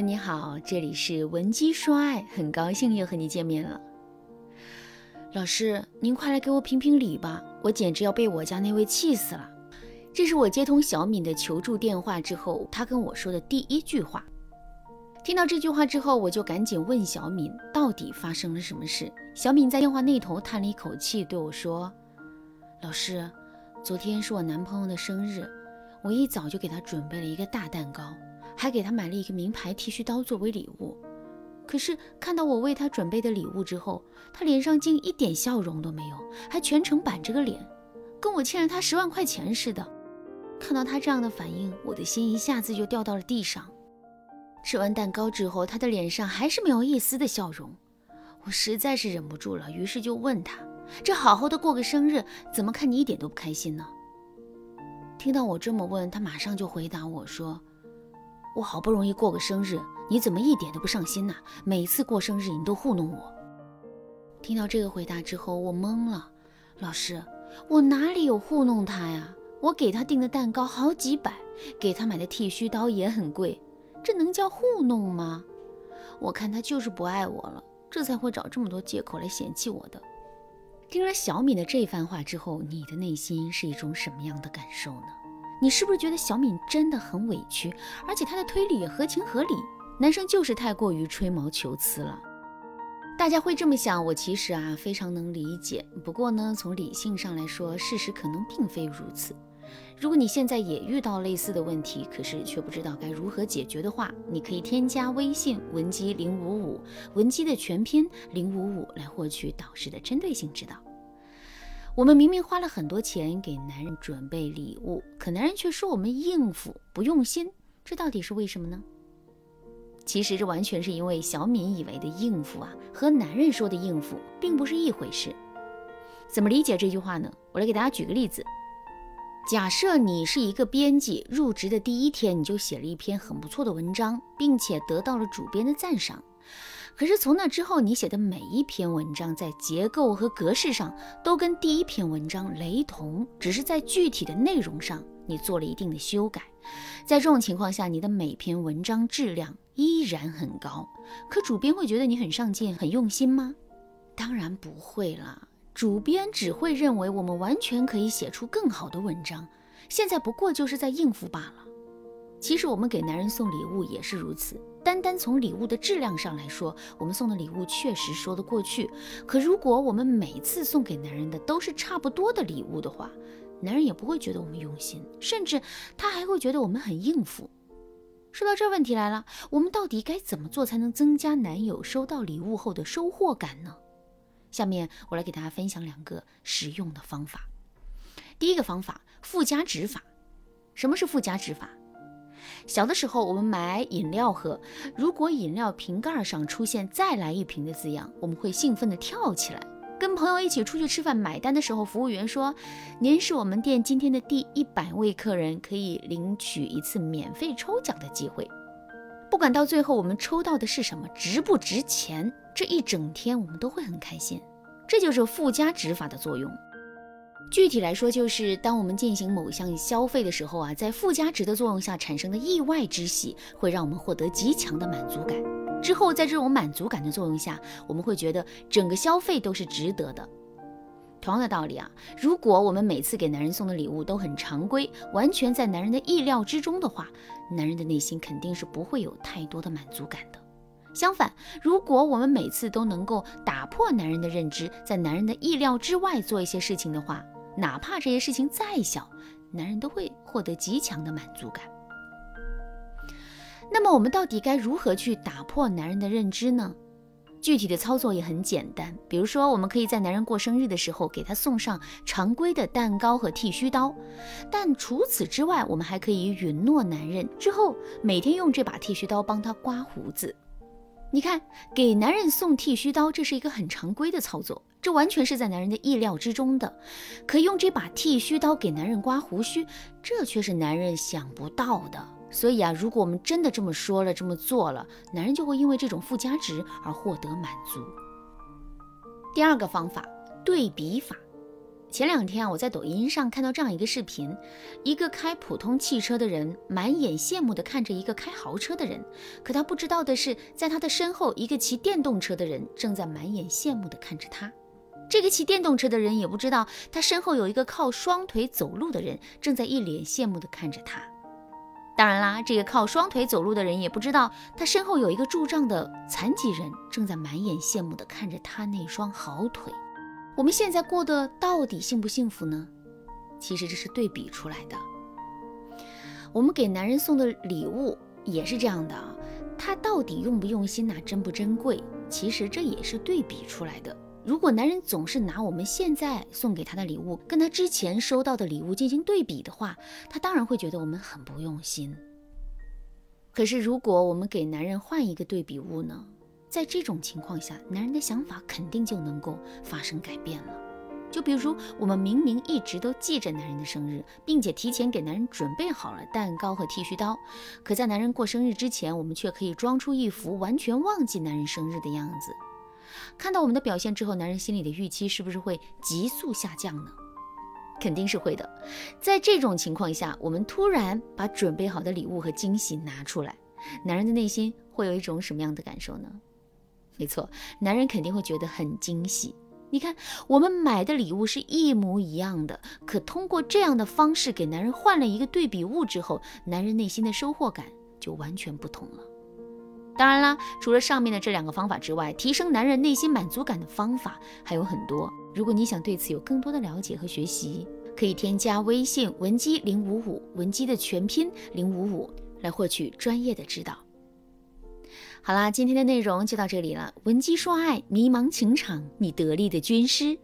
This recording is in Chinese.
你好，这里是文姬说爱，很高兴又和你见面了。老师，您快来给我评评理吧，我简直要被我家那位气死了。这是我接通小敏的求助电话之后，她跟我说的第一句话。听到这句话之后，我就赶紧问小敏，到底发生了什么事？小敏在电话那头叹了一口气，对我说：“老师，昨天是我男朋友的生日，我一早就给他准备了一个大蛋糕。”还给他买了一个名牌剃须刀作为礼物，可是看到我为他准备的礼物之后，他脸上竟一点笑容都没有，还全程板着个脸，跟我欠了他十万块钱似的。看到他这样的反应，我的心一下子就掉到了地上。吃完蛋糕之后，他的脸上还是没有一丝的笑容，我实在是忍不住了，于是就问他：“这好好的过个生日，怎么看你一点都不开心呢？”听到我这么问，他马上就回答我说。我好不容易过个生日，你怎么一点都不上心呢？每次过生日你都糊弄我。听到这个回答之后，我懵了。老师，我哪里有糊弄他呀？我给他订的蛋糕好几百，给他买的剃须刀也很贵，这能叫糊弄吗？我看他就是不爱我了，这才会找这么多借口来嫌弃我的。听了小敏的这番话之后，你的内心是一种什么样的感受呢？你是不是觉得小敏真的很委屈，而且她的推理也合情合理？男生就是太过于吹毛求疵了。大家会这么想，我其实啊非常能理解。不过呢，从理性上来说，事实可能并非如此。如果你现在也遇到类似的问题，可是却不知道该如何解决的话，你可以添加微信文姬零五五，文姬的全拼零五五，来获取导师的针对性指导。我们明明花了很多钱给男人准备礼物，可男人却说我们应付不用心，这到底是为什么呢？其实这完全是因为小敏以为的应付啊，和男人说的应付并不是一回事。怎么理解这句话呢？我来给大家举个例子。假设你是一个编辑，入职的第一天你就写了一篇很不错的文章，并且得到了主编的赞赏。可是从那之后，你写的每一篇文章在结构和格式上都跟第一篇文章雷同，只是在具体的内容上你做了一定的修改。在这种情况下，你的每篇文章质量依然很高。可主编会觉得你很上进、很用心吗？当然不会啦，主编只会认为我们完全可以写出更好的文章，现在不过就是在应付罢了。其实我们给男人送礼物也是如此。单单从礼物的质量上来说，我们送的礼物确实说得过去。可如果我们每次送给男人的都是差不多的礼物的话，男人也不会觉得我们用心，甚至他还会觉得我们很应付。说到这，问题来了，我们到底该怎么做才能增加男友收到礼物后的收获感呢？下面我来给大家分享两个实用的方法。第一个方法，附加值法。什么是附加值法？小的时候，我们买饮料喝，如果饮料瓶盖上出现“再来一瓶”的字样，我们会兴奋地跳起来。跟朋友一起出去吃饭，买单的时候，服务员说：“您是我们店今天的第一百位客人，可以领取一次免费抽奖的机会。”不管到最后我们抽到的是什么，值不值钱，这一整天我们都会很开心。这就是附加值法的作用。具体来说，就是当我们进行某项消费的时候啊，在附加值的作用下产生的意外之喜，会让我们获得极强的满足感。之后，在这种满足感的作用下，我们会觉得整个消费都是值得的。同样的道理啊，如果我们每次给男人送的礼物都很常规，完全在男人的意料之中的话，男人的内心肯定是不会有太多的满足感的。相反，如果我们每次都能够打破男人的认知，在男人的意料之外做一些事情的话，哪怕这些事情再小，男人都会获得极强的满足感。那么，我们到底该如何去打破男人的认知呢？具体的操作也很简单，比如说，我们可以在男人过生日的时候给他送上常规的蛋糕和剃须刀，但除此之外，我们还可以允诺男人之后每天用这把剃须刀帮他刮胡子。你看，给男人送剃须刀，这是一个很常规的操作，这完全是在男人的意料之中的。可用这把剃须刀给男人刮胡须，这却是男人想不到的。所以啊，如果我们真的这么说了，这么做了，男人就会因为这种附加值而获得满足。第二个方法，对比法。前两天啊，我在抖音上看到这样一个视频，一个开普通汽车的人满眼羡慕地看着一个开豪车的人，可他不知道的是，在他的身后，一个骑电动车的人正在满眼羡慕地看着他。这个骑电动车的人也不知道，他身后有一个靠双腿走路的人正在一脸羡慕地看着他。当然啦，这个靠双腿走路的人也不知道，他身后有一个拄杖的残疾人正在满眼羡慕地看着他那双好腿。我们现在过得到底幸不幸福呢？其实这是对比出来的。我们给男人送的礼物也是这样的啊，他到底用不用心呐，珍不珍贵？其实这也是对比出来的。如果男人总是拿我们现在送给他的礼物跟他之前收到的礼物进行对比的话，他当然会觉得我们很不用心。可是如果我们给男人换一个对比物呢？在这种情况下，男人的想法肯定就能够发生改变了。就比如，我们明明一直都记着男人的生日，并且提前给男人准备好了蛋糕和剃须刀，可在男人过生日之前，我们却可以装出一副完全忘记男人生日的样子。看到我们的表现之后，男人心里的预期是不是会急速下降呢？肯定是会的。在这种情况下，我们突然把准备好的礼物和惊喜拿出来，男人的内心会有一种什么样的感受呢？没错，男人肯定会觉得很惊喜。你看，我们买的礼物是一模一样的，可通过这样的方式给男人换了一个对比物之后，男人内心的收获感就完全不同了。当然啦，除了上面的这两个方法之外，提升男人内心满足感的方法还有很多。如果你想对此有更多的了解和学习，可以添加微信文姬零五五，文姬的全拼零五五，来获取专业的指导。好啦，今天的内容就到这里了。文姬说爱，迷茫情场，你得力的军师。